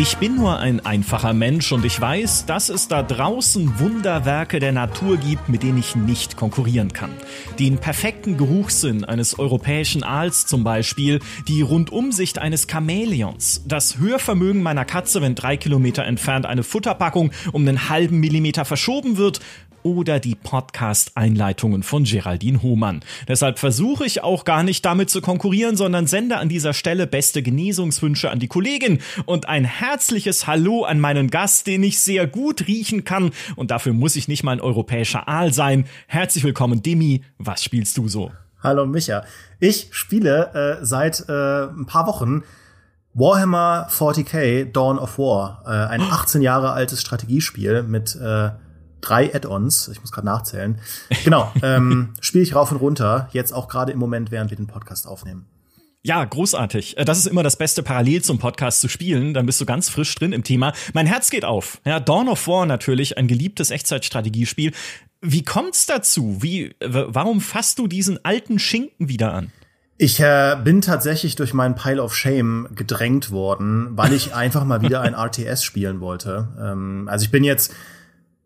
Ich bin nur ein einfacher Mensch und ich weiß, dass es da draußen Wunderwerke der Natur gibt, mit denen ich nicht konkurrieren kann. Den perfekten Geruchssinn eines europäischen Aals zum Beispiel, die Rundumsicht eines Chamäleons, das Hörvermögen meiner Katze, wenn drei Kilometer entfernt eine Futterpackung um einen halben Millimeter verschoben wird oder die Podcast-Einleitungen von Geraldine Hohmann. Deshalb versuche ich auch gar nicht damit zu konkurrieren, sondern sende an dieser Stelle beste Genesungswünsche an die Kollegin und ein herzliches Hallo an meinen Gast, den ich sehr gut riechen kann. Und dafür muss ich nicht mal ein europäischer Aal sein. Herzlich willkommen, Demi. Was spielst du so? Hallo Micha. Ich spiele äh, seit äh, ein paar Wochen Warhammer 40k Dawn of War, äh, ein 18 Jahre altes Strategiespiel mit äh, drei Add-ons. Ich muss gerade nachzählen. Genau, ähm, spiele ich rauf und runter. Jetzt auch gerade im Moment, während wir den Podcast aufnehmen. Ja, großartig. Äh, das ist immer das Beste, parallel zum Podcast zu spielen. Dann bist du ganz frisch drin im Thema. Mein Herz geht auf. Ja, Dawn of War natürlich, ein geliebtes Echtzeitstrategiespiel. Wie kommt's dazu? Wie, warum fasst du diesen alten Schinken wieder an? Ich äh, bin tatsächlich durch meinen Pile of Shame gedrängt worden, weil ich einfach mal wieder ein RTS spielen wollte. Ähm, also ich bin jetzt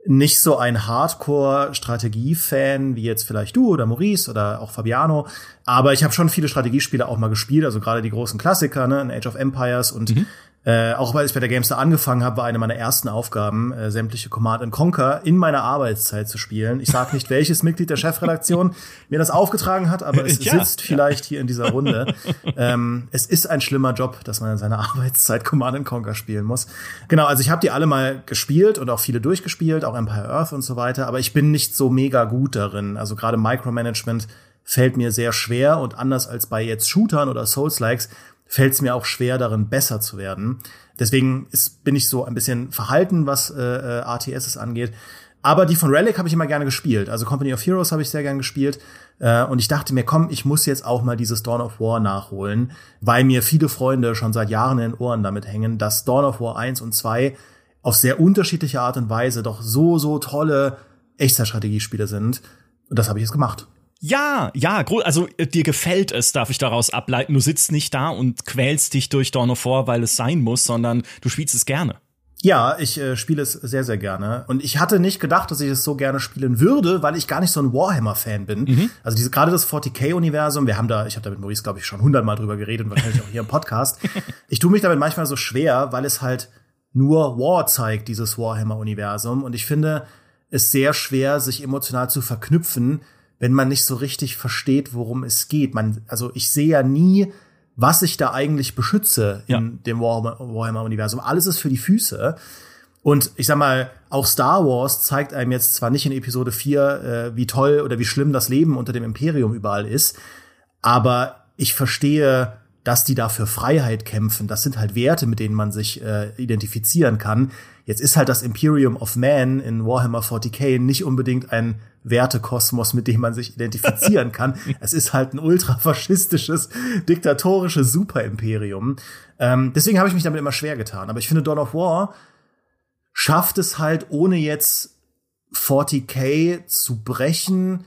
nicht so ein Hardcore-Strategie-Fan wie jetzt vielleicht du oder Maurice oder auch Fabiano. Aber ich habe schon viele Strategiespiele auch mal gespielt, also gerade die großen Klassiker, ne, Age of Empires und mhm. Äh, auch weil ich bei der Gamestar angefangen habe, war eine meiner ersten Aufgaben, äh, sämtliche Command Conquer in meiner Arbeitszeit zu spielen. Ich sage nicht, welches Mitglied der Chefredaktion mir das aufgetragen hat, aber es ja, sitzt vielleicht hier in dieser Runde. ähm, es ist ein schlimmer Job, dass man in seiner Arbeitszeit Command Conquer spielen muss. Genau, also ich habe die alle mal gespielt und auch viele durchgespielt, auch Empire Earth und so weiter, aber ich bin nicht so mega gut darin. Also gerade Micromanagement fällt mir sehr schwer und anders als bei jetzt Shootern oder Souls-Likes fällt es mir auch schwer, darin besser zu werden. Deswegen ist, bin ich so ein bisschen verhalten, was äh, äh ATSs angeht. Aber die von Relic habe ich immer gerne gespielt. Also Company of Heroes habe ich sehr gerne gespielt. Äh, und ich dachte mir, komm, ich muss jetzt auch mal dieses Dawn of War nachholen, weil mir viele Freunde schon seit Jahren in den Ohren damit hängen, dass Dawn of War 1 und 2 auf sehr unterschiedliche Art und Weise doch so, so tolle Echtzeitstrategiespiele sind. Und das habe ich jetzt gemacht. Ja, ja, also äh, dir gefällt es, darf ich daraus ableiten. Du sitzt nicht da und quälst dich durch Dawn of War, weil es sein muss, sondern du spielst es gerne. Ja, ich äh, spiele es sehr, sehr gerne. Und ich hatte nicht gedacht, dass ich es so gerne spielen würde, weil ich gar nicht so ein Warhammer-Fan bin. Mhm. Also diese, gerade das 40k-Universum, wir haben da, ich habe da mit Maurice, glaube ich, schon hundertmal drüber geredet und wahrscheinlich auch hier im Podcast. ich tue mich damit manchmal so schwer, weil es halt nur War zeigt, dieses Warhammer-Universum. Und ich finde es sehr schwer, sich emotional zu verknüpfen wenn man nicht so richtig versteht, worum es geht. Man, also ich sehe ja nie, was ich da eigentlich beschütze in ja. dem Warhammer-Universum. Alles ist für die Füße. Und ich sag mal, auch Star Wars zeigt einem jetzt zwar nicht in Episode 4, äh, wie toll oder wie schlimm das Leben unter dem Imperium überall ist, aber ich verstehe, dass die da für Freiheit kämpfen. Das sind halt Werte, mit denen man sich äh, identifizieren kann. Jetzt ist halt das Imperium of Man in Warhammer 40k nicht unbedingt ein Wertekosmos, mit dem man sich identifizieren kann. es ist halt ein ultrafaschistisches, diktatorisches Superimperium. Ähm, deswegen habe ich mich damit immer schwer getan. Aber ich finde, Dawn of War schafft es halt, ohne jetzt 40k zu brechen,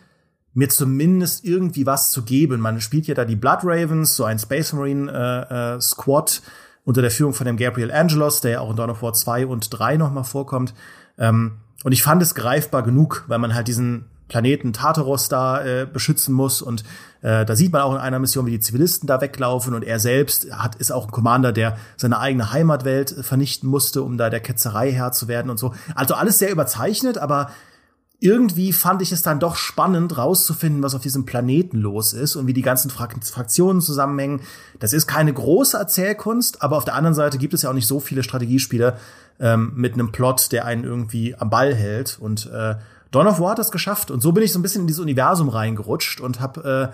mir zumindest irgendwie was zu geben. Man spielt ja da die Blood Ravens, so ein Space Marine äh, äh, Squad unter der Führung von dem Gabriel Angelos, der ja auch in Dawn of War 2 und 3 nochmal vorkommt. Ähm, und ich fand es greifbar genug, weil man halt diesen Planeten Tartaros da äh, beschützen muss und äh, da sieht man auch in einer Mission, wie die Zivilisten da weglaufen und er selbst hat ist auch ein Commander, der seine eigene Heimatwelt vernichten musste, um da der Ketzerei Herr zu werden und so. Also alles sehr überzeichnet, aber irgendwie fand ich es dann doch spannend, rauszufinden, was auf diesem Planeten los ist und wie die ganzen Fraktionen zusammenhängen. Das ist keine große Erzählkunst, aber auf der anderen Seite gibt es ja auch nicht so viele Strategiespiele ähm, mit einem Plot, der einen irgendwie am Ball hält. Und äh, Dawn of War hat das geschafft. Und so bin ich so ein bisschen in dieses Universum reingerutscht und habe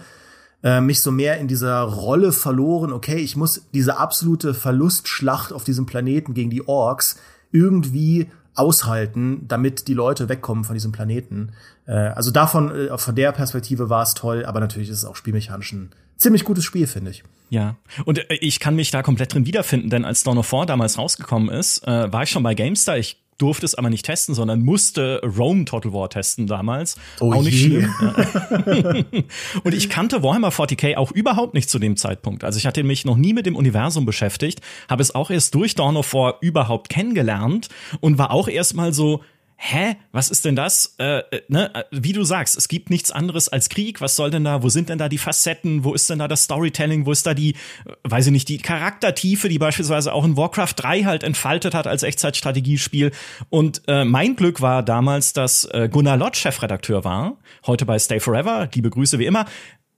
äh, äh, mich so mehr in dieser Rolle verloren. Okay, ich muss diese absolute Verlustschlacht auf diesem Planeten gegen die Orks irgendwie aushalten, damit die Leute wegkommen von diesem Planeten. Äh, also davon, äh, von der Perspektive war es toll, aber natürlich ist es auch spielmechanisch ein ziemlich gutes Spiel, finde ich. Ja, und äh, ich kann mich da komplett drin wiederfinden, denn als Dawn of War damals rausgekommen ist, äh, war ich schon bei GameStar. Ich durfte es aber nicht testen, sondern musste Rome Total War testen damals. Oh auch nicht je. schlimm. Ja. und ich kannte Warhammer 40k auch überhaupt nicht zu dem Zeitpunkt. Also ich hatte mich noch nie mit dem Universum beschäftigt, habe es auch erst durch Dawn of War überhaupt kennengelernt und war auch erstmal so, hä, was ist denn das? Äh, äh, ne? Wie du sagst, es gibt nichts anderes als Krieg. Was soll denn da? Wo sind denn da die Facetten? Wo ist denn da das Storytelling? Wo ist da die, äh, weiß ich nicht, die Charaktertiefe, die beispielsweise auch in Warcraft 3 halt entfaltet hat als Echtzeitstrategiespiel? Und äh, mein Glück war damals, dass äh, Gunnar Lott Chefredakteur war, heute bei Stay Forever. Liebe Grüße wie immer.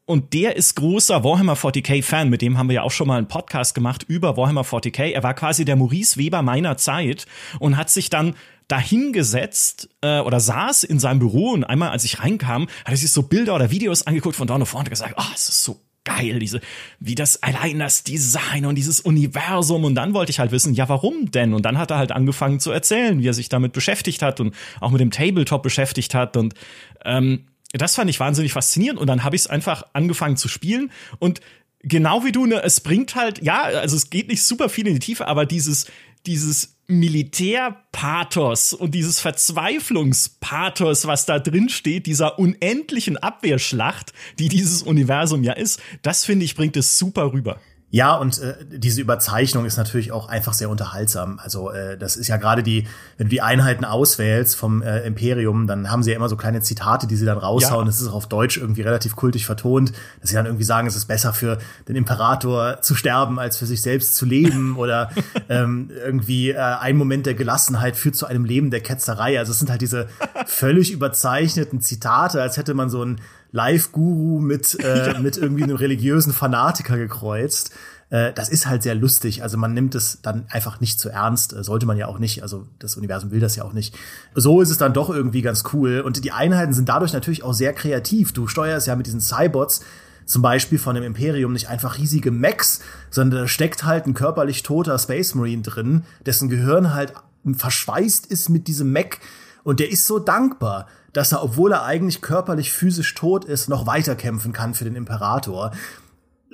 Und der ist großer Warhammer 40k Fan, mit dem haben wir ja auch schon mal einen Podcast gemacht über Warhammer 40k. Er war quasi der Maurice Weber meiner Zeit und hat sich dann dahingesetzt äh, oder saß in seinem Büro und einmal, als ich reinkam, hat er sich so Bilder oder Videos angeguckt von Dawn of und gesagt, oh, es ist so geil, diese, wie das allein das Design und dieses Universum. Und dann wollte ich halt wissen, ja, warum denn? Und dann hat er halt angefangen zu erzählen, wie er sich damit beschäftigt hat und auch mit dem Tabletop beschäftigt hat. Und ähm, das fand ich wahnsinnig faszinierend. Und dann habe ich es einfach angefangen zu spielen und genau wie du, ne, es bringt halt, ja, also es geht nicht super viel in die Tiefe, aber dieses, dieses Militärpathos und dieses Verzweiflungspathos, was da drin steht, dieser unendlichen Abwehrschlacht, die dieses Universum ja ist, das finde ich bringt es super rüber. Ja, und äh, diese Überzeichnung ist natürlich auch einfach sehr unterhaltsam. Also äh, das ist ja gerade die, wenn du die Einheiten auswählst vom äh, Imperium, dann haben sie ja immer so kleine Zitate, die sie dann raushauen. Ja. Das ist auch auf Deutsch irgendwie relativ kultig vertont, dass sie dann irgendwie sagen, es ist besser für den Imperator zu sterben, als für sich selbst zu leben. Oder ähm, irgendwie äh, ein Moment der Gelassenheit führt zu einem Leben der Ketzerei. Also es sind halt diese völlig überzeichneten Zitate, als hätte man so ein Live-Guru mit, äh, ja. mit irgendwie einem religiösen Fanatiker gekreuzt. Äh, das ist halt sehr lustig. Also man nimmt es dann einfach nicht zu ernst. Äh, sollte man ja auch nicht. Also das Universum will das ja auch nicht. So ist es dann doch irgendwie ganz cool. Und die Einheiten sind dadurch natürlich auch sehr kreativ. Du steuerst ja mit diesen Cybots zum Beispiel von dem Imperium nicht einfach riesige Mechs, sondern da steckt halt ein körperlich toter Space Marine drin, dessen Gehirn halt verschweißt ist mit diesem Mech. Und der ist so dankbar dass er, obwohl er eigentlich körperlich physisch tot ist, noch weiterkämpfen kann für den Imperator.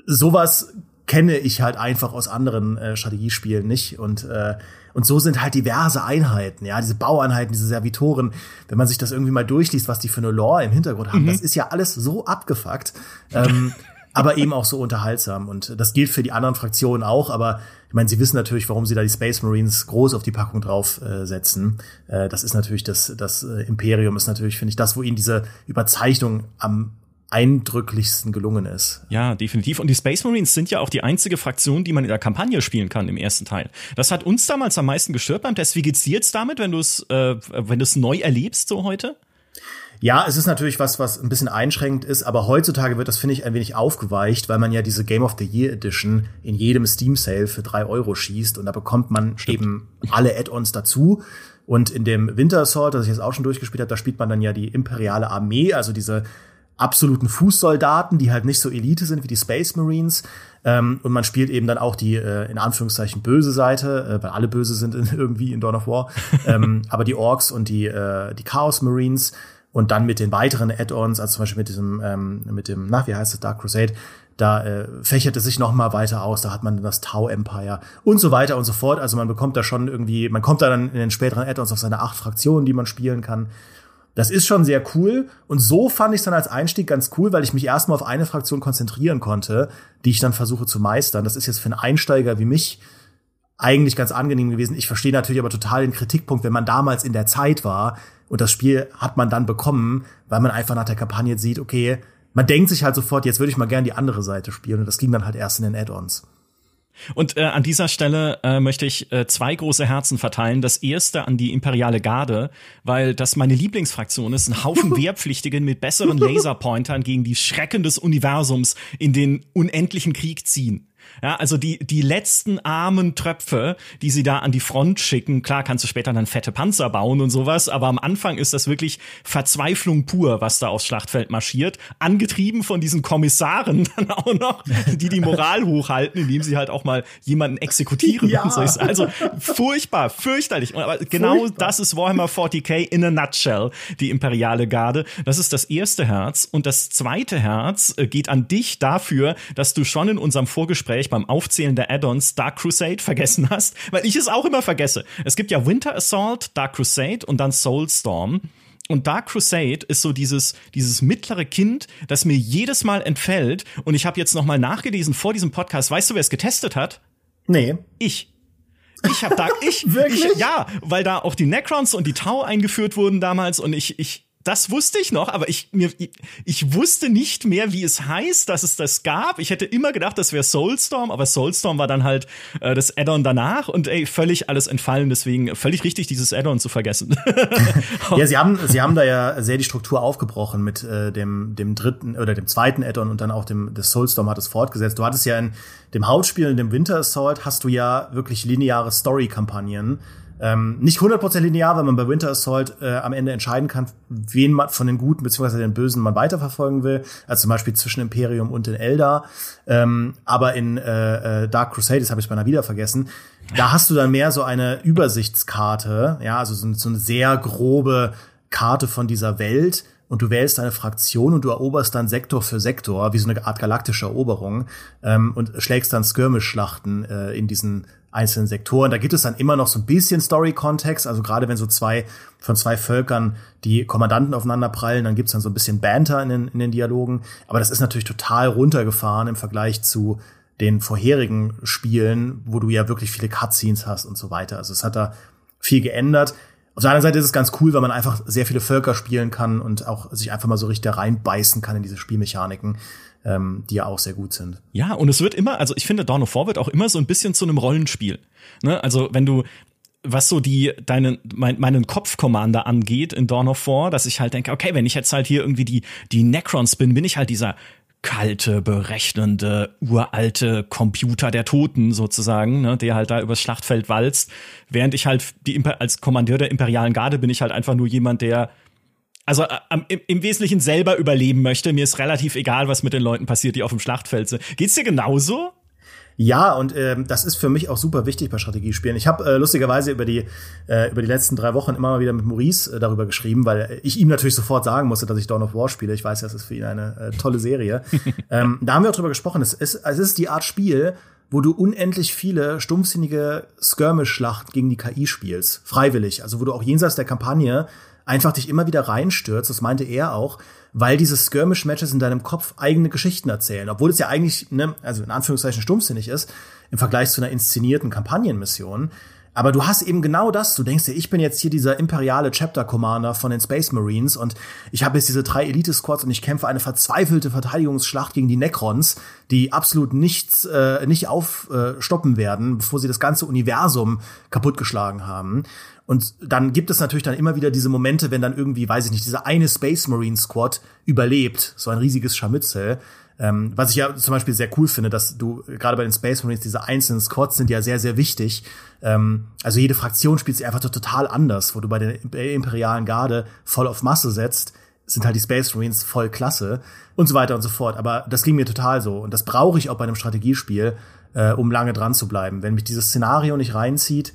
Sowas kenne ich halt einfach aus anderen äh, Strategiespielen nicht und äh, und so sind halt diverse Einheiten, ja, diese Baueinheiten, diese Servitoren, wenn man sich das irgendwie mal durchliest, was die für eine Lore im Hintergrund haben, mhm. das ist ja alles so abgefuckt. Ähm, aber eben auch so unterhaltsam. Und das gilt für die anderen Fraktionen auch, aber ich meine, sie wissen natürlich, warum sie da die Space Marines groß auf die Packung drauf äh. Äh, das ist natürlich das, das äh, Imperium ist natürlich, finde ich, das, wo ihnen diese Überzeichnung am eindrücklichsten gelungen ist. Ja, definitiv. Und die Space Marines sind ja auch die einzige Fraktion, die man in der Kampagne spielen kann im ersten Teil. Das hat uns damals am meisten gestört beim Test. Wie geht's dir jetzt damit, wenn du es, äh, wenn du es neu erlebst so heute? Ja, es ist natürlich was, was ein bisschen einschränkend ist, aber heutzutage wird das, finde ich, ein wenig aufgeweicht, weil man ja diese Game of the Year Edition in jedem Steam Sale für drei Euro schießt und da bekommt man Stimmt. eben alle Add-ons dazu. Und in dem Winter Assault, das ich jetzt auch schon durchgespielt habe, da spielt man dann ja die imperiale Armee, also diese absoluten Fußsoldaten, die halt nicht so Elite sind wie die Space Marines. Ähm, und man spielt eben dann auch die, äh, in Anführungszeichen, böse Seite, äh, weil alle böse sind in, irgendwie in Dawn of War. ähm, aber die Orks und die, äh, die Chaos Marines und dann mit den weiteren Add-ons, also zum Beispiel mit diesem, ähm, mit dem, na, wie heißt es, Dark Crusade, da äh, fächert es sich noch mal weiter aus, da hat man das Tau Empire und so weiter und so fort. Also man bekommt da schon irgendwie, man kommt da dann in den späteren Add-ons auf seine acht Fraktionen, die man spielen kann. Das ist schon sehr cool. Und so fand ich es dann als Einstieg ganz cool, weil ich mich erstmal auf eine Fraktion konzentrieren konnte, die ich dann versuche zu meistern. Das ist jetzt für einen Einsteiger wie mich eigentlich ganz angenehm gewesen. Ich verstehe natürlich aber total den Kritikpunkt, wenn man damals in der Zeit war, und das Spiel hat man dann bekommen, weil man einfach nach der Kampagne sieht, okay, man denkt sich halt sofort, jetzt würde ich mal gern die andere Seite spielen. Und das ging dann halt erst in den Add-ons. Und äh, an dieser Stelle äh, möchte ich äh, zwei große Herzen verteilen. Das erste an die imperiale Garde, weil das meine Lieblingsfraktion ist. Ein Haufen Wehrpflichtigen mit besseren Laserpointern gegen die Schrecken des Universums in den unendlichen Krieg ziehen. Ja, also die, die letzten armen Tröpfe, die sie da an die Front schicken, klar kannst du später dann fette Panzer bauen und sowas, aber am Anfang ist das wirklich Verzweiflung pur, was da aufs Schlachtfeld marschiert, angetrieben von diesen Kommissaren dann auch noch, die die Moral hochhalten, indem sie halt auch mal jemanden exekutieren ja. so. Also furchtbar, fürchterlich. Aber genau furchtbar. das ist Warhammer 40k in a nutshell, die imperiale Garde. Das ist das erste Herz und das zweite Herz äh, geht an dich dafür, dass du schon in unserem Vorgespräch Vorgespräch beim Aufzählen der Add-ons Dark Crusade vergessen hast, weil ich es auch immer vergesse. Es gibt ja Winter Assault, Dark Crusade und dann Soulstorm. Und Dark Crusade ist so dieses, dieses mittlere Kind, das mir jedes Mal entfällt. Und ich habe jetzt noch mal nachgelesen vor diesem Podcast. Weißt du, wer es getestet hat? Nee. Ich. Ich habe da, ich, Wirklich? ich, ja, weil da auch die Necrons und die Tau eingeführt wurden damals und ich, ich, das wusste ich noch, aber ich, mir, ich wusste nicht mehr, wie es heißt, dass es das gab. Ich hätte immer gedacht, das wäre Soulstorm, aber Soulstorm war dann halt äh, das Add-on danach und ey, völlig alles entfallen, deswegen völlig richtig, dieses Add-on zu vergessen. ja, sie haben, sie haben da ja sehr die Struktur aufgebrochen mit äh, dem, dem dritten oder dem zweiten Add-on und dann auch dem, das Soulstorm hat es fortgesetzt. Du hattest ja in dem Hauptspiel, in dem Winter Assault, hast du ja wirklich lineare Story-Kampagnen ähm, nicht 100% linear, weil man bei Winter Assault äh, am Ende entscheiden kann, wen man von den Guten bzw. den Bösen man weiterverfolgen will. Also zum Beispiel zwischen Imperium und den Eldar. Ähm, aber in äh, äh, Dark Crusade, das habe ich beinahe wieder vergessen, da hast du dann mehr so eine Übersichtskarte, ja, also so, so eine sehr grobe Karte von dieser Welt und du wählst eine Fraktion und du eroberst dann Sektor für Sektor, wie so eine Art galaktische Eroberung, ähm, und schlägst dann Skirmish-Schlachten äh, in diesen einzelnen Sektoren. Da gibt es dann immer noch so ein bisschen Story-Kontext, also gerade wenn so zwei von zwei Völkern die Kommandanten aufeinander prallen, dann gibt's dann so ein bisschen Banter in den, in den Dialogen. Aber das ist natürlich total runtergefahren im Vergleich zu den vorherigen Spielen, wo du ja wirklich viele Cutscenes hast und so weiter. Also es hat da viel geändert. Auf der anderen Seite ist es ganz cool, weil man einfach sehr viele Völker spielen kann und auch sich einfach mal so richtig reinbeißen kann in diese Spielmechaniken ähm, die ja auch sehr gut sind. Ja, und es wird immer, also ich finde, Dawn of War wird auch immer so ein bisschen zu einem Rollenspiel. Ne? Also wenn du was so die deinen mein, meinen Kopf-Commander angeht in Dawn of War, dass ich halt denke, okay, wenn ich jetzt halt hier irgendwie die die Necrons bin, bin ich halt dieser kalte, berechnende, uralte Computer der Toten sozusagen, ne, der halt da übers Schlachtfeld walzt, während ich halt die als Kommandeur der imperialen Garde bin ich halt einfach nur jemand, der also äh, im, im, Wesentlichen selber überleben möchte. Mir ist relativ egal, was mit den Leuten passiert, die auf dem Schlachtfeld sind. Geht's dir genauso? Ja, und ähm, das ist für mich auch super wichtig bei Strategiespielen. Ich habe äh, lustigerweise über die äh, über die letzten drei Wochen immer mal wieder mit Maurice äh, darüber geschrieben, weil ich ihm natürlich sofort sagen musste, dass ich Dawn of War spiele. Ich weiß, das ist für ihn eine äh, tolle Serie. ähm, da haben wir auch drüber gesprochen. Es ist, es ist die Art Spiel, wo du unendlich viele stumpfsinnige Skirmish-Schlacht gegen die KI spielst, freiwillig. Also wo du auch jenseits der Kampagne einfach dich immer wieder reinstürzt, das meinte er auch, weil diese Skirmish-Matches in deinem Kopf eigene Geschichten erzählen, obwohl es ja eigentlich, ne, also in Anführungszeichen stumpfsinnig ist, im Vergleich zu einer inszenierten Kampagnenmission. Aber du hast eben genau das. Du denkst dir, ich bin jetzt hier dieser imperiale Chapter Commander von den Space Marines und ich habe jetzt diese drei Elite Squads und ich kämpfe eine verzweifelte Verteidigungsschlacht gegen die Necrons, die absolut nichts äh, nicht aufstoppen äh, werden, bevor sie das ganze Universum kaputtgeschlagen haben. Und dann gibt es natürlich dann immer wieder diese Momente, wenn dann irgendwie, weiß ich nicht, dieser eine Space Marine Squad überlebt, so ein riesiges Scharmützel. Ähm, was ich ja zum Beispiel sehr cool finde, dass du gerade bei den Space Marines diese einzelnen Squads sind ja sehr, sehr wichtig. Ähm, also jede Fraktion spielt sich einfach total anders, wo du bei der imperialen Garde voll auf Masse setzt, sind halt die Space Marines voll klasse und so weiter und so fort. Aber das ging mir total so. Und das brauche ich auch bei einem Strategiespiel, äh, um lange dran zu bleiben. Wenn mich dieses Szenario nicht reinzieht,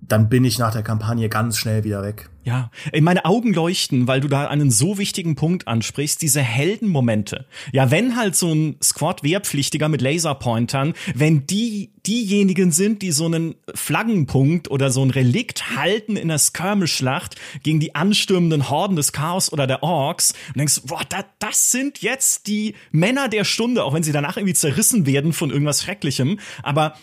dann bin ich nach der Kampagne ganz schnell wieder weg. Ja, meine Augen leuchten, weil du da einen so wichtigen Punkt ansprichst, diese Heldenmomente. Ja, wenn halt so ein Squad-Wehrpflichtiger mit Laserpointern, wenn die diejenigen sind, die so einen Flaggenpunkt oder so ein Relikt halten in der Skirmish-Schlacht gegen die anstürmenden Horden des Chaos oder der Orks und denkst, boah, da, das sind jetzt die Männer der Stunde, auch wenn sie danach irgendwie zerrissen werden von irgendwas Schrecklichem, aber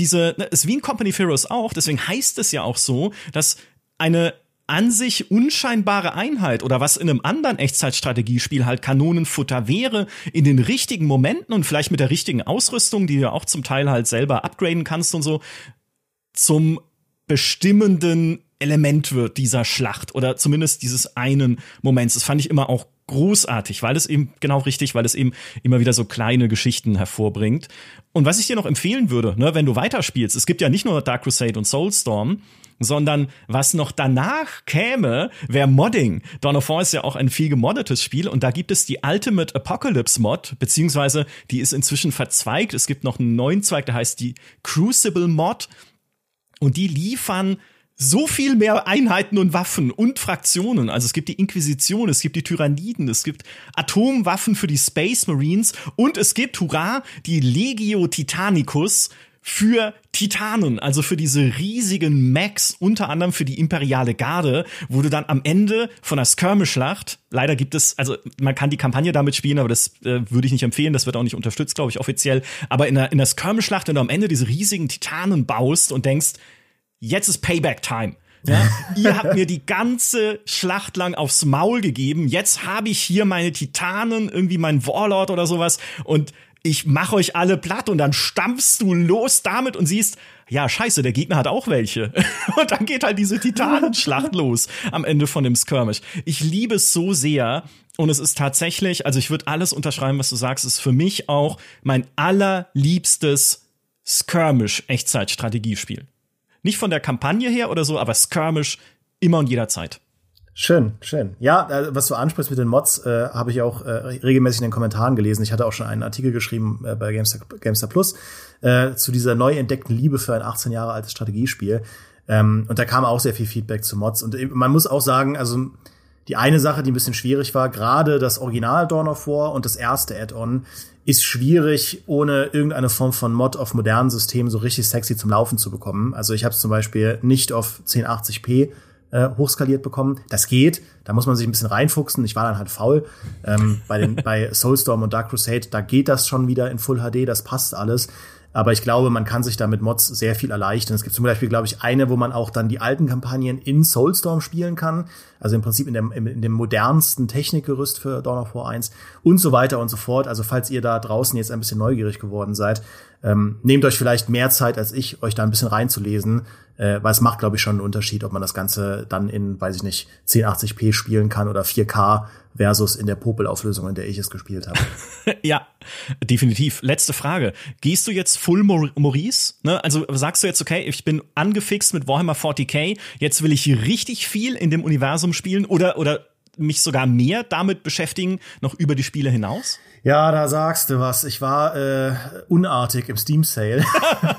diese, ne, ist wie in Company of Heroes auch, deswegen heißt es ja auch so, dass eine an sich unscheinbare Einheit oder was in einem anderen Echtzeitstrategiespiel halt Kanonenfutter wäre, in den richtigen Momenten und vielleicht mit der richtigen Ausrüstung, die du auch zum Teil halt selber upgraden kannst und so, zum bestimmenden Element wird dieser Schlacht oder zumindest dieses einen Moments. Das fand ich immer auch großartig, weil es eben genau richtig, weil es eben immer wieder so kleine Geschichten hervorbringt. Und was ich dir noch empfehlen würde, ne, wenn du weiterspielst, es gibt ja nicht nur Dark Crusade und Soulstorm, sondern was noch danach käme, wäre Modding. Dawn of War ist ja auch ein viel gemoddetes Spiel und da gibt es die Ultimate Apocalypse Mod, beziehungsweise die ist inzwischen verzweigt. Es gibt noch einen neuen Zweig, der heißt die Crucible Mod und die liefern so viel mehr Einheiten und Waffen und Fraktionen. Also es gibt die Inquisition, es gibt die Tyranniden, es gibt Atomwaffen für die Space Marines und es gibt, hurra, die Legio Titanicus für Titanen, also für diese riesigen Mechs, unter anderem für die imperiale Garde, wo du dann am Ende von der Skirmish-Schlacht, leider gibt es, also man kann die Kampagne damit spielen, aber das äh, würde ich nicht empfehlen, das wird auch nicht unterstützt, glaube ich, offiziell, aber in der, in der Skirmish-Schlacht, wenn du am Ende diese riesigen Titanen baust und denkst, jetzt ist Payback-Time. Ja, ihr habt mir die ganze Schlacht lang aufs Maul gegeben. Jetzt habe ich hier meine Titanen, irgendwie mein Warlord oder sowas und ich mach euch alle platt und dann stampfst du los damit und siehst, ja, scheiße, der Gegner hat auch welche. Und dann geht halt diese Titanenschlacht los am Ende von dem Skirmish. Ich liebe es so sehr und es ist tatsächlich, also ich würde alles unterschreiben, was du sagst, ist für mich auch mein allerliebstes Skirmish Echtzeitstrategiespiel. Nicht von der Kampagne her oder so, aber Skirmish immer und jederzeit. Schön, schön. Ja, äh, was du ansprichst mit den Mods, äh, habe ich auch äh, regelmäßig in den Kommentaren gelesen. Ich hatte auch schon einen Artikel geschrieben äh, bei Gamestar, Gamestar Plus äh, zu dieser neu entdeckten Liebe für ein 18 Jahre altes Strategiespiel. Ähm, und da kam auch sehr viel Feedback zu Mods. Und man muss auch sagen, also die eine Sache, die ein bisschen schwierig war, gerade das Original Dawn of War und das erste Add-on ist schwierig, ohne irgendeine Form von Mod auf modernen Systemen so richtig sexy zum Laufen zu bekommen. Also ich habe es zum Beispiel nicht auf 1080p äh, hochskaliert bekommen. Das geht, da muss man sich ein bisschen reinfuchsen. Ich war dann halt faul. Ähm, bei, den, bei Soulstorm und Dark Crusade, da geht das schon wieder in Full HD, das passt alles. Aber ich glaube, man kann sich da mit Mods sehr viel erleichtern. Es gibt zum Beispiel, glaube ich, eine, wo man auch dann die alten Kampagnen in Soulstorm spielen kann. Also im Prinzip in dem, in dem modernsten Technikgerüst für Dawn of War 1 und so weiter und so fort. Also falls ihr da draußen jetzt ein bisschen neugierig geworden seid, ähm, nehmt euch vielleicht mehr Zeit als ich, euch da ein bisschen reinzulesen, äh, weil es macht, glaube ich, schon einen Unterschied, ob man das Ganze dann in, weiß ich nicht, 1080p spielen kann oder 4K versus in der Popelauflösung, in der ich es gespielt habe. ja, definitiv. Letzte Frage. Gehst du jetzt Full Maurice? Ne? Also sagst du jetzt, okay, ich bin angefixt mit Warhammer 40k, jetzt will ich richtig viel in dem Universum spielen oder, oder mich sogar mehr damit beschäftigen, noch über die Spiele hinaus? Ja, da sagst du was. Ich war äh, unartig im Steam Sale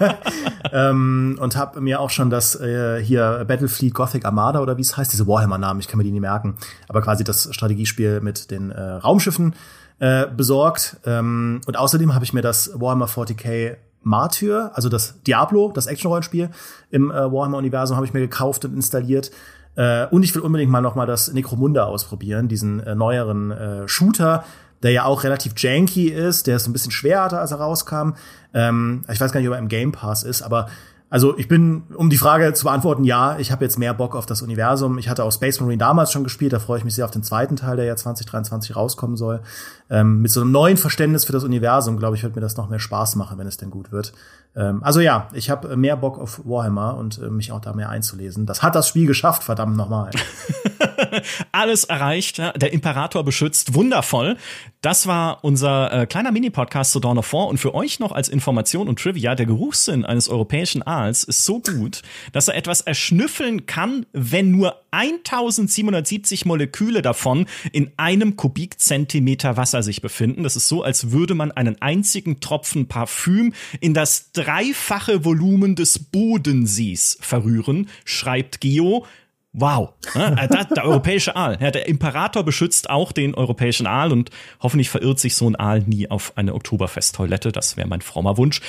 ähm, und habe mir auch schon das äh, hier Battlefleet Gothic Armada oder wie es heißt, diese Warhammer-Namen, ich kann mir die nicht merken, aber quasi das Strategiespiel mit den äh, Raumschiffen äh, besorgt. Ähm, und außerdem habe ich mir das Warhammer 40k Martyr, also das Diablo, das Action-Rollenspiel im äh, Warhammer-Universum, habe ich mir gekauft und installiert. Äh, und ich will unbedingt mal noch mal das Necromunda ausprobieren, diesen äh, neueren äh, Shooter, der ja auch relativ janky ist, der ist ein bisschen schwer hatte, als er rauskam. Ähm, ich weiß gar nicht, ob er im Game Pass ist, aber also ich bin, um die Frage zu beantworten, ja, ich habe jetzt mehr Bock auf das Universum. Ich hatte auch Space Marine damals schon gespielt, da freue ich mich sehr auf den zweiten Teil, der ja 2023 rauskommen soll. Ähm, mit so einem neuen Verständnis für das Universum, glaube ich, wird mir das noch mehr Spaß machen, wenn es denn gut wird. Ähm, also ja, ich habe mehr Bock auf Warhammer und äh, mich auch da mehr einzulesen. Das hat das Spiel geschafft, verdammt nochmal. Alles erreicht, ja? der Imperator beschützt, wundervoll. Das war unser äh, kleiner Mini-Podcast zu Dawn of War und für euch noch als Information und Trivia, der Geruchssinn eines europäischen Aals ist so gut, dass er etwas erschnüffeln kann, wenn nur 1770 Moleküle davon in einem Kubikzentimeter Wasser sich befinden. Das ist so, als würde man einen einzigen Tropfen Parfüm in das dreifache Volumen des Bodensees verrühren, schreibt Geo. Wow, ne? Äh, der, der europäische Aal. Ja, der Imperator beschützt auch den europäischen Aal und hoffentlich verirrt sich so ein Aal nie auf eine Oktoberfesttoilette. Das wäre mein frommer Wunsch.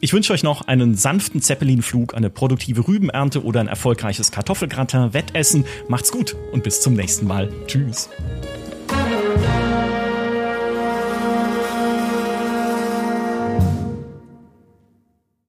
Ich wünsche euch noch einen sanften Zeppelinflug, eine produktive Rübenernte oder ein erfolgreiches Kartoffelgratin, Wettessen. Macht's gut und bis zum nächsten Mal. Tschüss.